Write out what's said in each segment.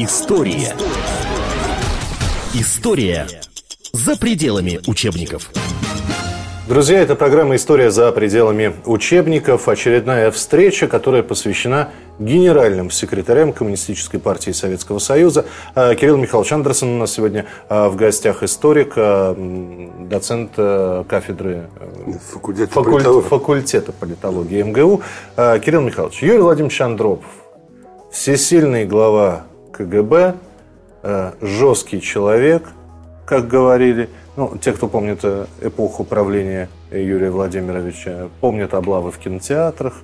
История. История за пределами учебников. Друзья, это программа «История за пределами учебников». Очередная встреча, которая посвящена генеральным секретарям Коммунистической партии Советского Союза. А, Кирилл Михайлович Андерсон у нас сегодня а, в гостях историк, а, доцент кафедры факультета, факуль... политологии. факультета политологии МГУ. Кирилл Михайлович, Юрий Владимирович Андропов, всесильный глава КГБ, жесткий человек, как говорили – ну, те, кто помнит э, эпоху правления Юрия Владимировича, помнят облавы в кинотеатрах,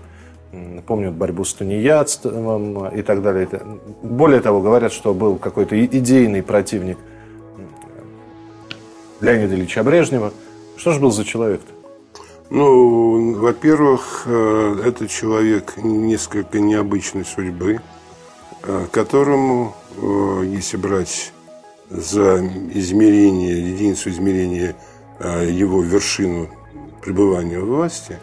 помнят борьбу с тунеядством и так далее. Более того, говорят, что был какой-то идейный противник Леонида Ильича Брежнева. Что же был за человек-то? Ну, во-первых, э, это человек несколько необычной судьбы, э, которому, если брать за измерение, единицу измерения а, его вершину пребывания в власти,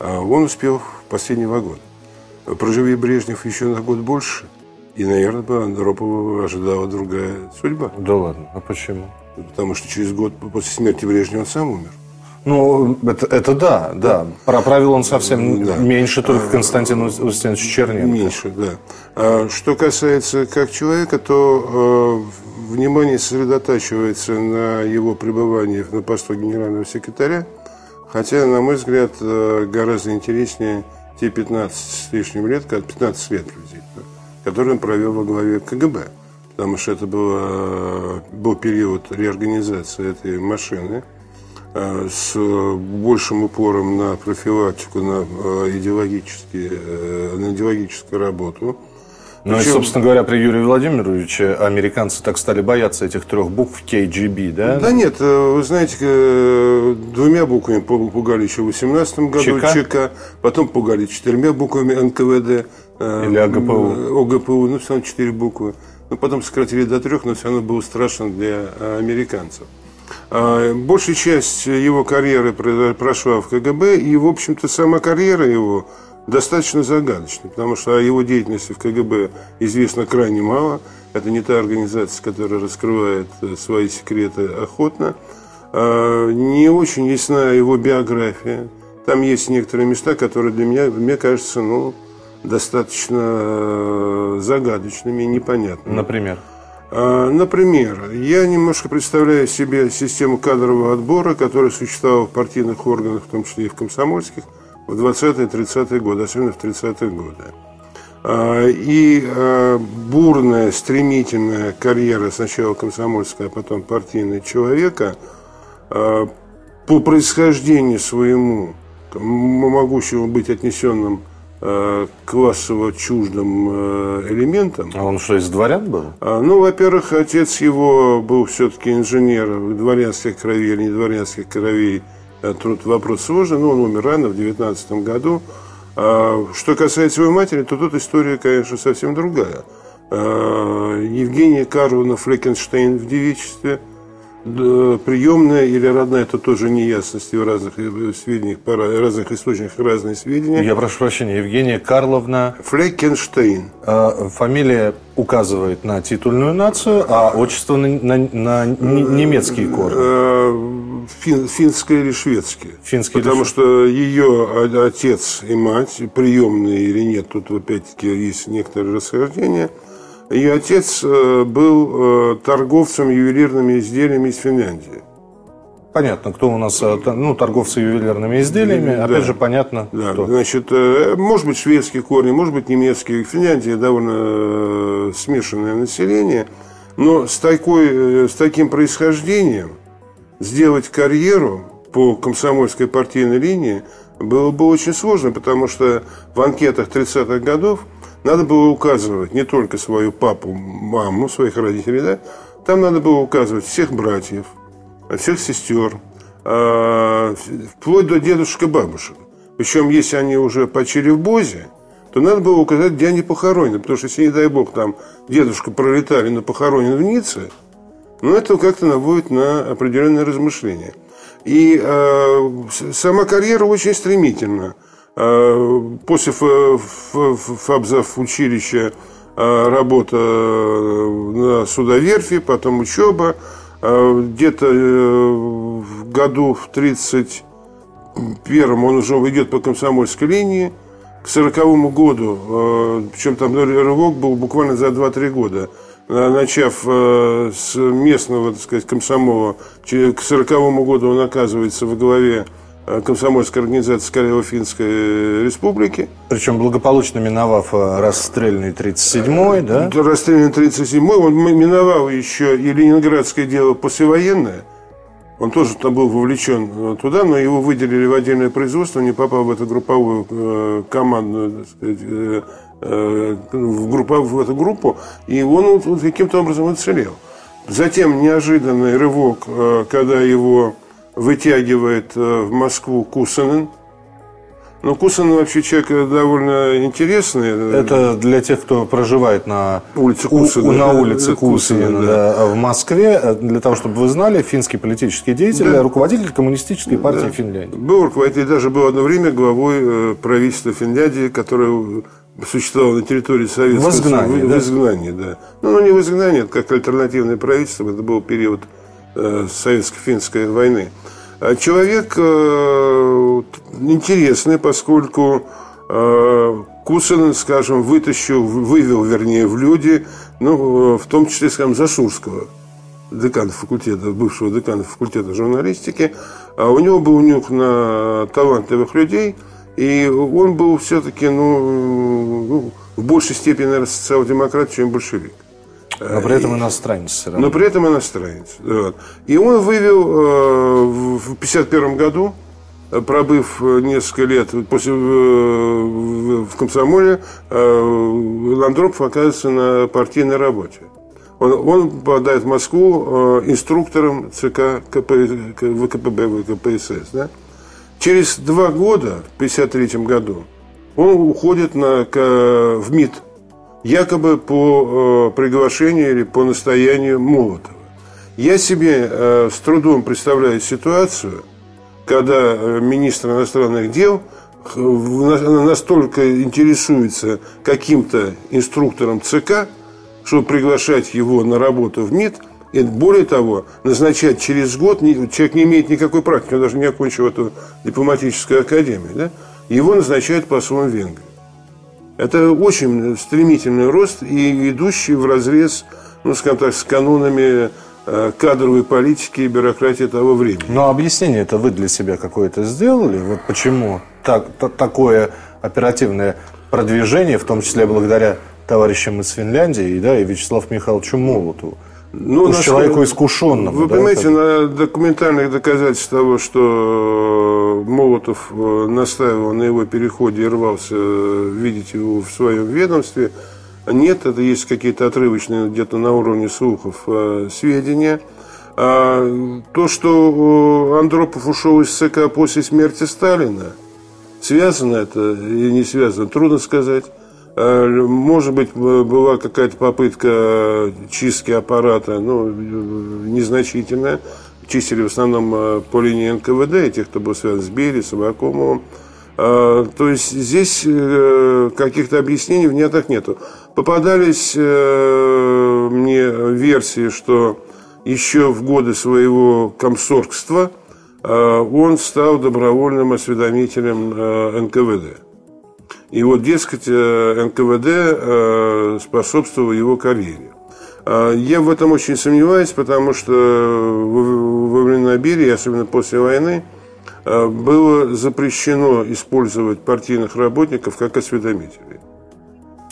он успел в последний вагон. Проживи Брежнев еще на год больше, и, наверное, бы Андропова ожидала другая судьба. Да ладно, а почему? Потому что через год после смерти Брежнева он сам умер. Ну, это, это да, да. Проправил он совсем да. меньше только Константин Устинович Черненко. Меньше, да. А что касается как человека, то э, внимание сосредотачивается на его пребывании на посту генерального секретаря, хотя, на мой взгляд, э, гораздо интереснее те 15 с лишним лет, 15 лет, которые он провел во главе КГБ. Потому что это было, был период реорганизации этой машины – Э, с большим упором на профилактику, на э, идеологические, э, на идеологическую работу. Ну Причем... и, собственно говоря, при Юрии Владимировиче американцы так стали бояться этих трех букв КГБ, да? Да нет, вы знаете, двумя буквами пугали еще в 18 году ЧК, ЧК потом пугали четырьмя буквами НКВД. Или АГПУ. ОГПУ, ну все равно четыре буквы. Ну, потом сократили до трех, но все равно было страшно для американцев. А, большая часть его карьеры прошла в КГБ, и, в общем-то, сама карьера его достаточно загадочна, потому что о его деятельности в КГБ известно крайне мало. Это не та организация, которая раскрывает э, свои секреты охотно. А, не очень ясна его биография. Там есть некоторые места, которые для меня, мне кажется, ну, достаточно э, загадочными и непонятными. Например? А, например, я немножко представляю себе систему кадрового отбора, которая существовала в партийных органах, в том числе и в комсомольских, в 20-30-е годы, особенно в 30-е годы. А, и а, бурная, стремительная карьера сначала комсомольская, а потом партийная человека по происхождению своему, могущему быть отнесенным классово чуждым э, элементом. А он что, из дворян был? А, ну, во-первых, отец его был все-таки инженер дворянских кровей или не дворянских кровей. Э, Труд вопрос сложный, но он умер рано, в 19 году. А, что касается его матери, то тут история, конечно, совсем другая. А, Евгения Карловна Флекенштейн в девичестве – приемная или родная, это тоже неясности в разных э, сведениях, по разных источниках разные сведения. Я прошу прощения, Евгения Карловна... Флекенштейн. А, фамилия указывает на титульную нацию, а отчество на, на, на немецкие корни. Э, фин, финское или шведское. Финское Потому или... что ее отец и мать, приемные или нет, тут опять-таки есть некоторые расхождения – ее отец э, был э, торговцем ювелирными изделиями из Финляндии. Понятно, кто у нас, э, ну, торговцы ювелирными изделиями, да. опять же, понятно, да. кто. Значит, может быть, шведские корни, может быть, немецкие. Финляндия довольно смешанное население, но с, такой, с таким происхождением сделать карьеру по комсомольской партийной линии было бы очень сложно, потому что в анкетах 30-х годов надо было указывать не только свою папу, маму, своих родителей, да, там надо было указывать всех братьев, всех сестер, а, вплоть до дедушек и бабушек. Причем, если они уже почили в Бозе, то надо было указать, где они похоронены. Потому что, если, не дай бог, там дедушка пролетарий, но похоронен в Ницце, ну, это как-то наводит на определенные размышления. И э, сама карьера очень стремительна. Э, после фабзов училища а, работа на судоверфи, потом учеба. Где-то в году в 31 он уже идет по комсомольской линии. К 40 году, причем там рывок был буквально за 2-3 года – Э, начав э, с местного, так сказать, комсомола, к 40 году он оказывается во главе э, комсомольской организации Карело-Финской республики. Причем благополучно миновав расстрельный 37-й, да? Расстрельный 37-й, он миновал еще и ленинградское дело послевоенное. Он тоже там был вовлечен туда, но его выделили в отдельное производство, не попал в эту групповую командную так сказать, Э, в, группу, в эту группу, и он вот каким-то образом уцелел. Затем неожиданный рывок, э, когда его вытягивает э, в Москву Кусанин. Ну, Кусанин вообще человек довольно интересный. Это для тех, кто проживает на улице Кусанина. У, на улице Кусанина, Кусанина да. да. в Москве. Для того, чтобы вы знали, финский политический деятель, да. руководитель коммунистической партии да. Финляндии. Был руководитель, даже был одно время главой правительства Финляндии, который существовал на территории Советского Союза. В изгнании, в, да? В изгнании, да. Ну, не в изгнании, это как альтернативное правительство, это был период э, Советско-финской войны. А человек э, интересный, поскольку э, Кусин, скажем, вытащил, вывел, вернее, в люди, ну, в том числе, скажем, Засурского, декана факультета, бывшего декана факультета журналистики, а у него был нюх на талантливых людей – и он был все-таки, ну, ну, в большей степени, наверное, социал-демократ, чем большевик. Но при этом иностранец все равно. Но при этом иностранец. Вот. И он вывел э, в 1951 году, пробыв несколько лет после, в, комсомоле, э, Ландропов оказывается на партийной работе. Он, он попадает в Москву э, инструктором ЦК КП, ВКПБ, ВКПСС. Да? Через два года, в 1953 году, он уходит на, в МИД, якобы по э, приглашению или по настоянию Молотова. Я себе э, с трудом представляю ситуацию, когда э, министр иностранных дел настолько интересуется каким-то инструктором ЦК, чтобы приглашать его на работу в МИД – и более того, назначать через год, человек не имеет никакой практики, он даже не окончил эту дипломатическую академию, да? его назначают послом Венгрии. Это очень стремительный рост и идущий в разрез, ну, скажем так, с канонами э, кадровой политики и бюрократии того времени. Но объяснение это вы для себя какое-то сделали? Вот почему так, такое оперативное продвижение, в том числе благодаря товарищам из Финляндии да, и Вячеславу Михайловичу Молотову? Ну, Уж человеку искушенному. Вы да, понимаете, это... на документальных доказательств того, что Молотов э, настаивал на его переходе и рвался видеть его в своем ведомстве, нет. Это есть какие-то отрывочные где-то на уровне слухов э, сведения. А то, что э, Андропов ушел из ЦК после смерти Сталина, связано это или не связано, трудно сказать. Э, может быть, была какая-то попытка чистки аппарата, ну, незначительная. Чистили в основном э, по линии НКВД, и тех, кто был связан с Берией, с Абакумовым. Э, то есть здесь каких-то объяснений внятных нету. Попадались мне версии, что еще в годы своего комсоргства он стал добровольным осведомителем НКВД. И вот, дескать, э, НКВД э, способствовало его карьере. А я в этом очень сомневаюсь, потому что во времена Берии, особенно после войны, э, было запрещено использовать партийных работников как осведомителей.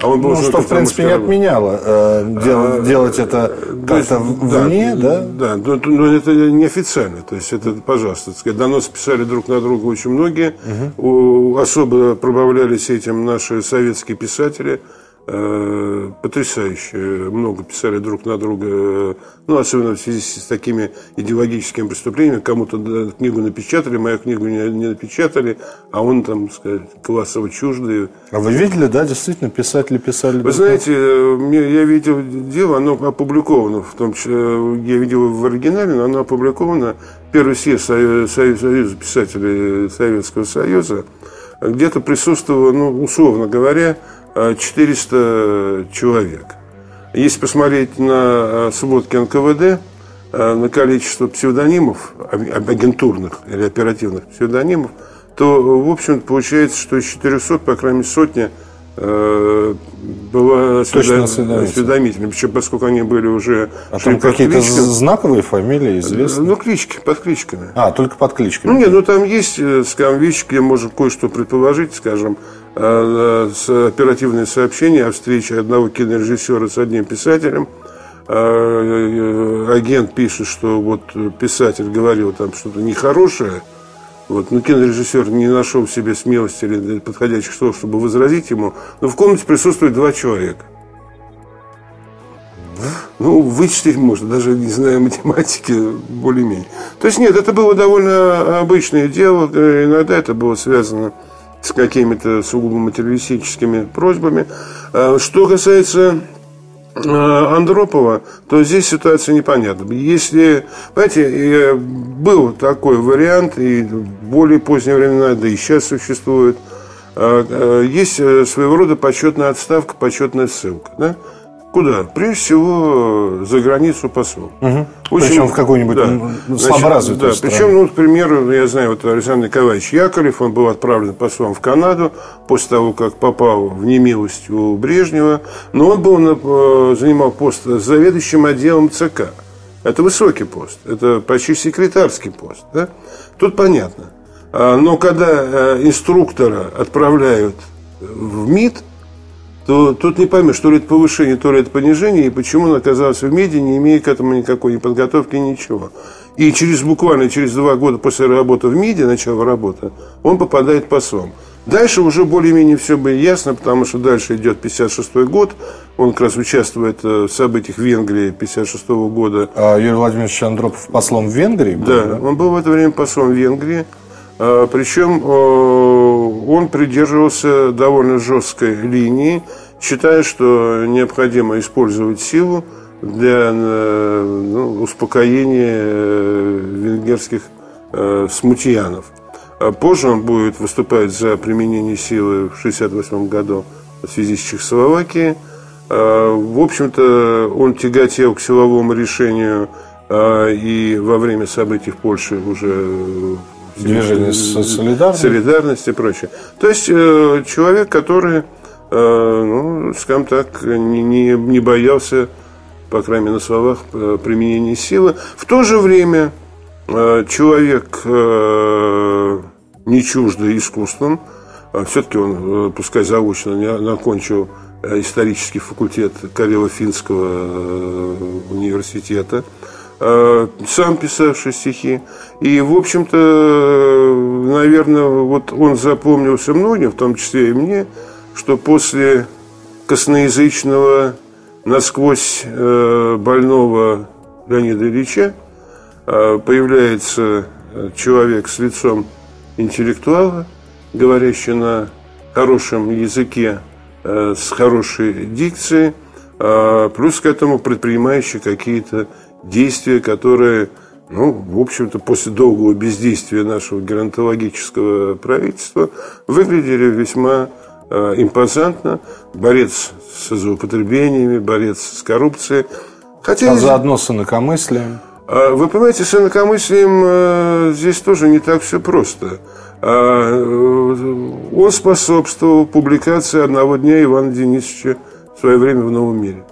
А он ну, что, в принципе, не отменяло э, дел, а, делать это как-то вне, да? Да, но, но это неофициально. То есть, это, пожалуйста, сказать, доносы писали друг на друга очень многие. Угу. Особо пробавлялись этим наши советские писатели – Э, потрясающе много писали друг на друга, ну, особенно в связи с такими идеологическими преступлениями. Кому-то книгу напечатали, мою книгу не, не напечатали, а он там, сказать, классово чуждый. А вы видели, да, действительно, писатели писали? Вы знаете, я видел дело, оно опубликовано, в том числе, я видел в оригинале, но оно опубликовано. Первый съезд Союза писателей Советского Союза, где-то присутствовало, ну, условно говоря, 400 человек. Если посмотреть на сводки НКВД, на количество псевдонимов, агентурных или оперативных псевдонимов, то, в общем, получается, что из 400, по крайней мере, сотня э, была Точно осведомителем. Причем, поскольку они были уже... А там какие-то знаковые фамилии известны? Ну, клички, под кличками. А, только под кличками. Ну, нет, ну там есть, э, скажем, вещи, где можно кое-что предположить, скажем, э, с оперативные сообщения о встрече одного кинорежиссера с одним писателем. Агент пишет, что вот писатель говорил там что-то нехорошее, вот. Ну, кинорежиссер не нашел в себе смелости или подходящих слов, чтобы возразить ему. Но в комнате присутствует два человека. Ну, вычислить можно, даже не зная математики, более-менее. То есть, нет, это было довольно обычное дело. Иногда это было связано какими-то сугубо материалистическими просьбами. А что касается Э, Андропова, то здесь ситуация непонятна. Если, знаете, был такой вариант, и в более поздние времена, да и сейчас существует, э, э, есть своего рода почетная отставка, почетная ссылка. Да? Куда? Прежде всего, за границу посол. Угу. Очень, причем в какую-нибудь да. слаборазвитую да, страну. Причем, ну, к примеру, я знаю, вот Александр Николаевич Яковлев, он был отправлен послом в Канаду после того, как попал в немилость у Брежнева. Но он был, э, занимал пост заведующим отделом ЦК. Это высокий пост, это почти секретарский пост. Да? Тут понятно. А, но когда э, инструктора отправляют в МИД, то тут не поймешь, то ли это повышение, то ли это понижение, и почему он оказался в меди, не имея к этому никакой ни подготовки, ничего. И через буквально через два года после работы в МИДе, начала работы, он попадает послом. Дальше уже более-менее все было ясно, потому что дальше идет 56 год. Он как раз участвует э, в событиях в Венгрии 56 -го года. А Юрий Владимирович Андропов послом в Венгрии был? Да, да, он был в это время послом в Венгрии. А, Причем он придерживался довольно жесткой линии, считая, что необходимо использовать силу для э, ну, успокоения э, венгерских смутьянов. А позже он будет выступать за применение силы в 1968 году в связи с Чехословакией. А, в общем-то, он тяготел к силовому решению и во время событий в Польше уже Движение солидарности. Солидарности и прочее. То есть э, человек, который, э, ну, скажем так, не, не, не боялся, по крайней мере, на словах, э, применения силы. В то же время человек не чуждый искусством, а все-таки он, пускай заочно, не окончил исторический факультет Карело-Финского университета, Э, сам писавший стихи. И, в общем-то, наверное, вот он запомнился многим, в том числе и мне, что после косноязычного, насквозь э, больного Леонида Ильича э, появляется человек с лицом интеллектуала, говорящий на хорошем языке, с хорошей дикцией, плюс к этому предпринимающий какие-то действия, которые, ну, в общем-то, после долгого бездействия нашего геронтологического правительства выглядели весьма э, импозантно. Борец с злоупотреблениями, борец с коррупцией. Хотя, а заодно с инакомыслием. А, вы понимаете, с инакомыслием э, здесь тоже не так все просто. А, э, он способствовал публикации одного дня Ивана Денисовича в свое время в «Новом мире».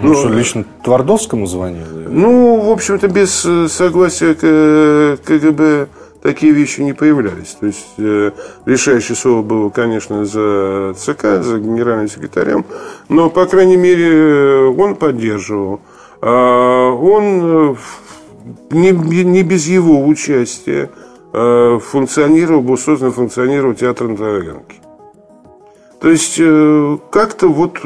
Ну, ну что, лично Твардовскому звонил? Ну, в общем-то, без э, согласия КГБ такие вещи не появлялись. То есть э, решающее слово было, конечно, за ЦК, за генеральным секретарем, но, по крайней мере, он поддерживал. А он э, не, не без его участия э, функционировал, был создан, функционировал театр на Таганке. То есть э, как-то вот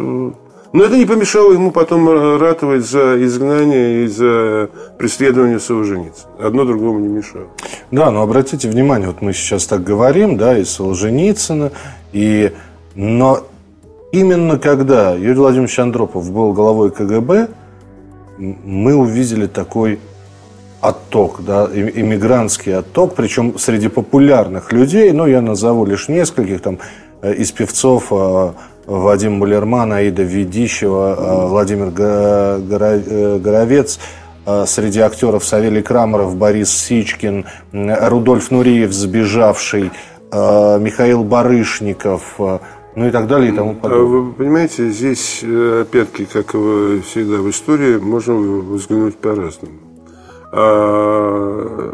но это не помешало ему потом ратовать за изгнание и за преследование Солженицына. Одно другому не мешало. Да, но обратите внимание, вот мы сейчас так говорим, да, и Солженицына, и... но именно когда Юрий Владимирович Андропов был главой КГБ, мы увидели такой отток, да, иммигрантский отток, причем среди популярных людей, ну, я назову лишь нескольких, там, э, из певцов а, Вадим Мулерман, Аида Ведищева, Владимир Горовец, среди актеров Савелий Крамаров, Борис Сичкин, Рудольф Нуриев, сбежавший, Михаил Барышников, ну и так далее и тому подобное. Вы понимаете, здесь, опять-таки, как всегда в истории, можно взглянуть по-разному. А,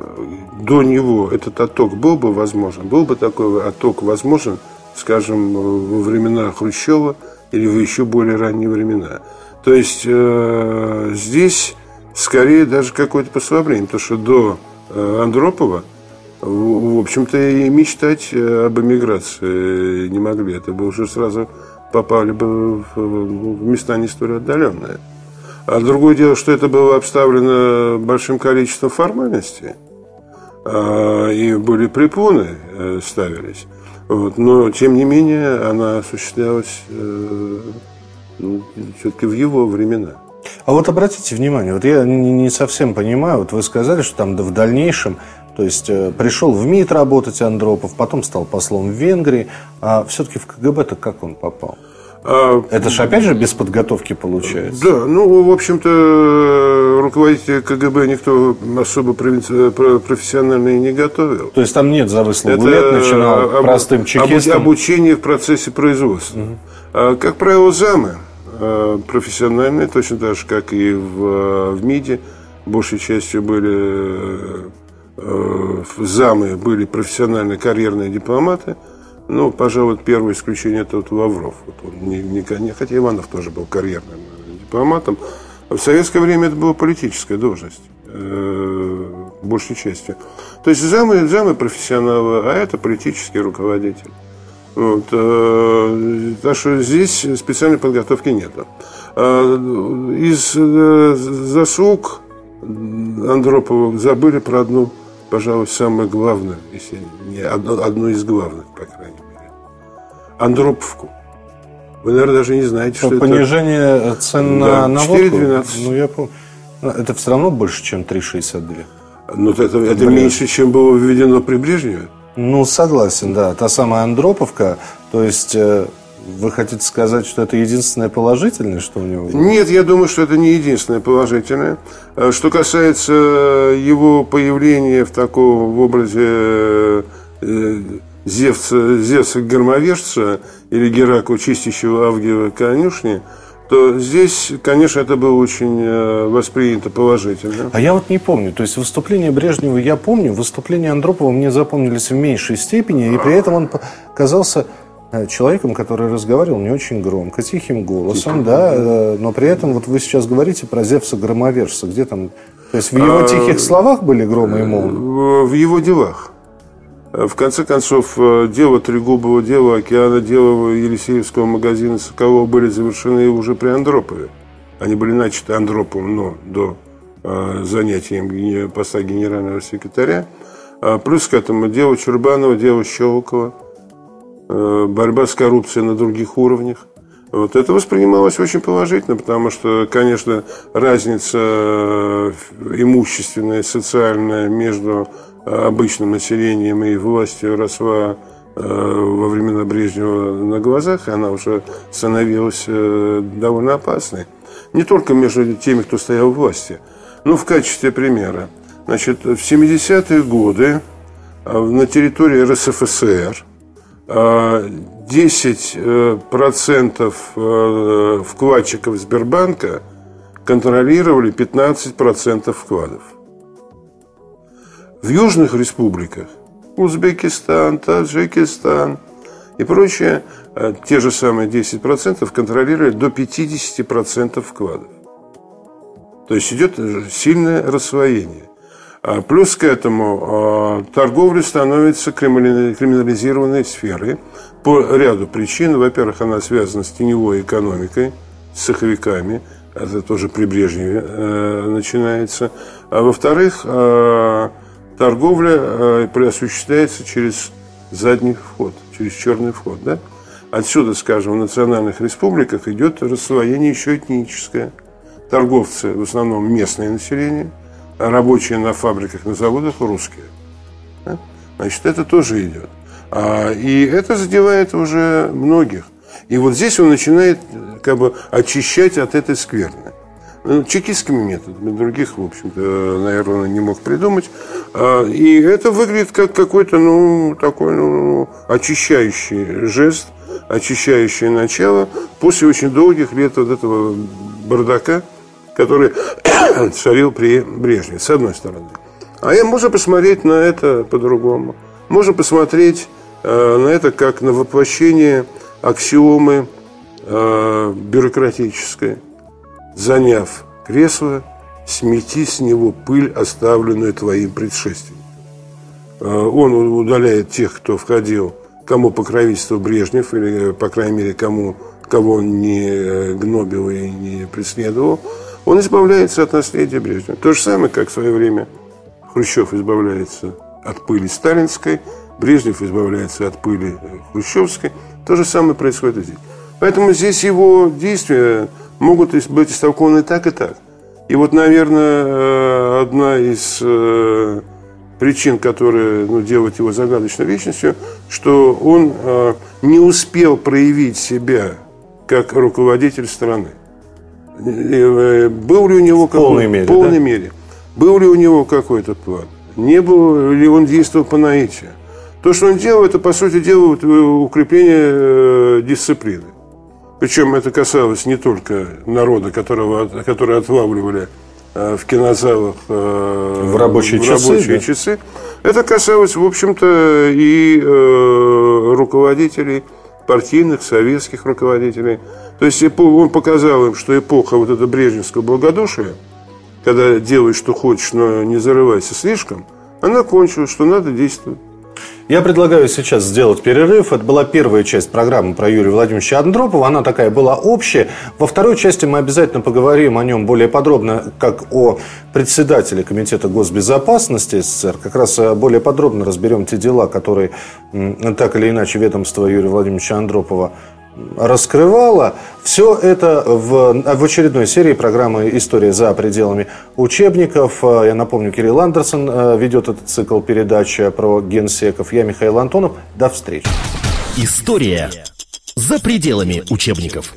до него этот отток был бы возможен? Был бы такой отток возможен, скажем, во времена Хрущева или в еще более ранние времена? То есть э, здесь скорее даже какое-то послабление, потому что до э, Андропова в общем-то, и мечтать э, об эмиграции не могли. Это бы уже сразу попали бы в места не столь отдаленные. А другое дело, что это было обставлено большим количеством формальностей. А, и были препоны э, ставились. Вот. Но, тем не менее, она осуществлялась э, ну, все-таки в его времена. А вот обратите внимание, вот я не совсем понимаю, вот вы сказали, что там в дальнейшем то есть э, пришел в МИД работать Андропов, потом стал послом в Венгрии. А все-таки в КГБ-то как он попал? А, Это же опять же без подготовки получается. Да, ну, в общем-то, руководителя КГБ никто особо профессионально и не готовил. То есть там нет за выслугу лет, начинал об, простым чекистом? Обучение в процессе производства. Угу. Как правило, замы а, профессиональные, точно так же, как и в, в МИДе, большей частью были э, замы, были профессиональные карьерные дипломаты – ну, пожалуй, первое исключение это вот Лавров. Вот он не, не, не, хотя Иванов тоже был карьерным дипломатом. А в советское время это была политическая должность, э, большей частью. То есть замы, замы профессионалы, а это политический руководитель. Вот, э, так что здесь специальной подготовки нет. А, из э, заслуг Андропова забыли про одну пожалуй, самое главное, если не одно, одно из главных, по крайней мере. Андроповку. Вы, наверное, даже не знаете, что Понижение это... Понижение цен да, на, водку? 4,12. Ну, я помню. Ну, это все равно больше, чем 3,62. Ну, это, это меньше, чем было введено при Брежневе. Ну, согласен, да. Та самая Андроповка, то есть э, вы хотите сказать, что это единственное положительное, что у него? Нет, я думаю, что это не единственное положительное. Э, что касается его появления в таком в образе э, Зевца, Зевца громовержца или Геракла, чистящего Авгиева конюшни, то здесь, конечно, это было очень э, воспринято положительно. А я вот не помню. То есть выступление Брежнева я помню, выступление Андропова мне запомнились в меньшей степени, и при этом он казался Э, человеком, который разговаривал не очень громко, тихим голосом, Тихо. да, э, но при этом вот вы сейчас говорите про Зевса Громовержца, где там, то есть в его а, тихих словах были громы и молнии? В его делах. В конце концов, э, дело Трегубова, дело Океана, дело Елисеевского магазина Соколова были завершены уже при Андропове. Они были начаты Андроповым, но до занятия поста генерального секретаря. А плюс к этому дело Чурбанова, дело Щелокова – Э, борьба с коррупцией на других уровнях. Вот это воспринималось очень положительно, потому что, конечно, разница э, имущественная, социальная между э, обычным населением и властью росла во времена Брежнева на глазах, и она уже становилась довольно опасной. Не только между теми, кто стоял в власти, но в качестве примера. Значит, в 70-е годы на территории РСФСР – 10% э, э, вкладчиков Сбербанка контролировали 15% вкладов. В южных республиках Узбекистан, Таджикистан и прочее, э, те же самые 10% контролировали до 50% вкладов. То есть идет сильное рассвоение. А плюс к этому а, торговля становится криминализированной сферой по ряду причин. Во-первых, она связана с теневой экономикой, с цеховиками. Это тоже при Брежневе э, начинается. А во-вторых, а, торговля осуществляется через задний вход, через черный вход. Да? Отсюда, скажем, в национальных республиках идет рассвоение еще этническое. Торговцы, в основном местное население – рабочие на фабриках, на заводах русские. Значит, это тоже идет. А, и это задевает уже многих. И вот здесь он начинает как бы очищать от этой скверны. Ну, чекистскими методами, других, в общем-то, наверное, не мог придумать. А, и это выглядит как какой-то, ну, такой, ну, очищающий жест, очищающее начало после очень долгих лет вот этого бардака, который царил при Брежневе, с одной стороны. А я можно посмотреть на это по-другому. Можно посмотреть э, на это как на воплощение аксиомы э, бюрократической. Заняв кресло, смети с него пыль, оставленную твоим предшественником. Э, он удаляет тех, кто входил, кому покровительство Брежнев, или, по крайней мере, кому, кого он не э, гнобил и не преследовал. Он избавляется от наследия Брежнева. То же самое, как в свое время – Хрущев избавляется от пыли сталинской, Брежнев избавляется от пыли хрущевской. То же самое происходит и здесь. Поэтому здесь его действия могут быть истолкованы так и так. И вот, наверное, э, одна из э, причин, которая ну, делает его загадочной личностью, что он э, не успел проявить себя как руководитель страны. Был ли у него... В полной мере, В полной да? мере. Был ли у него какой-то план? Не был ли он действовал по наитию? То, что он делал, это, по сути дела, укрепление э, дисциплины. Причем это касалось не только народа, которого, который отлавливали э, в кинозалах э, в рабочие, в часы, рабочие да? часы. Это касалось, в общем-то, и э, руководителей, партийных, советских руководителей. То есть он показал им, что эпоха вот этого брежневского благодушия – когда делай, что хочешь, но не зарывайся слишком, она кончилась, что надо действовать. Я предлагаю сейчас сделать перерыв. Это была первая часть программы про Юрия Владимировича Андропова. Она такая была общая. Во второй части мы обязательно поговорим о нем более подробно, как о председателе Комитета госбезопасности СССР. Как раз э, более подробно разберем те дела, которые так или иначе ведомство Юрия Владимировича Андропова раскрывала. Все это в, в очередной серии программы «История за пределами учебников». Я напомню, Кирилл Андерсон э, ведет этот цикл передач про генсеков. Я Михаил Антонов. До встречи. История за пределами учебников.